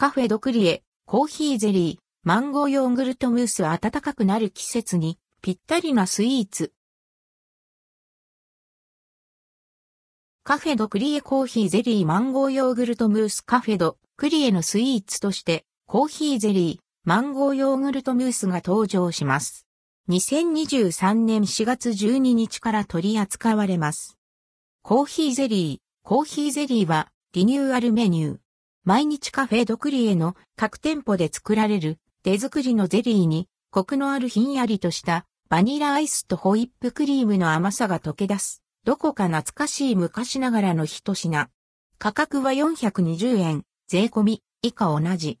カフェドクリエ、コーヒーゼリー、マンゴーヨーグルトムースは暖かくなる季節にぴったりなスイーツ。カフェドクリエコーヒーゼリーマンゴーヨーグルトムースカフェドクリエのスイーツとしてコーヒーゼリーマンゴーヨーグルトムースが登場します。2023年4月12日から取り扱われます。コーヒーゼリー、コーヒーゼリーはリニューアルメニュー。毎日カフェドクリエの各店舗で作られる手作りのゼリーに、コクのあるひんやりとしたバニラアイスとホイップクリームの甘さが溶け出す。どこか懐かしい昔ながらの一品。価格は420円、税込み、以下同じ。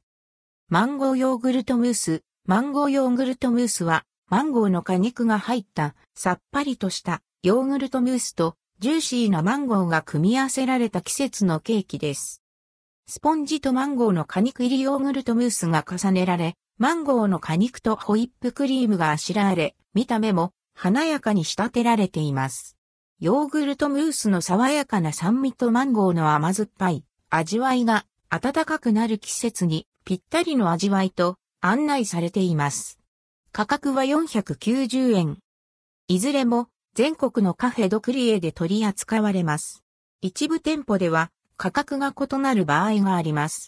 マンゴーヨーグルトムース。マンゴーヨーグルトムースは、マンゴーの果肉が入ったさっぱりとしたヨーグルトムースとジューシーなマンゴーが組み合わせられた季節のケーキです。スポンジとマンゴーの果肉入りヨーグルトムースが重ねられ、マンゴーの果肉とホイップクリームがあしらわれ、見た目も華やかに仕立てられています。ヨーグルトムースの爽やかな酸味とマンゴーの甘酸っぱい味わいが暖かくなる季節にぴったりの味わいと案内されています。価格は490円。いずれも全国のカフェドクリエで取り扱われます。一部店舗では価格が異なる場合があります。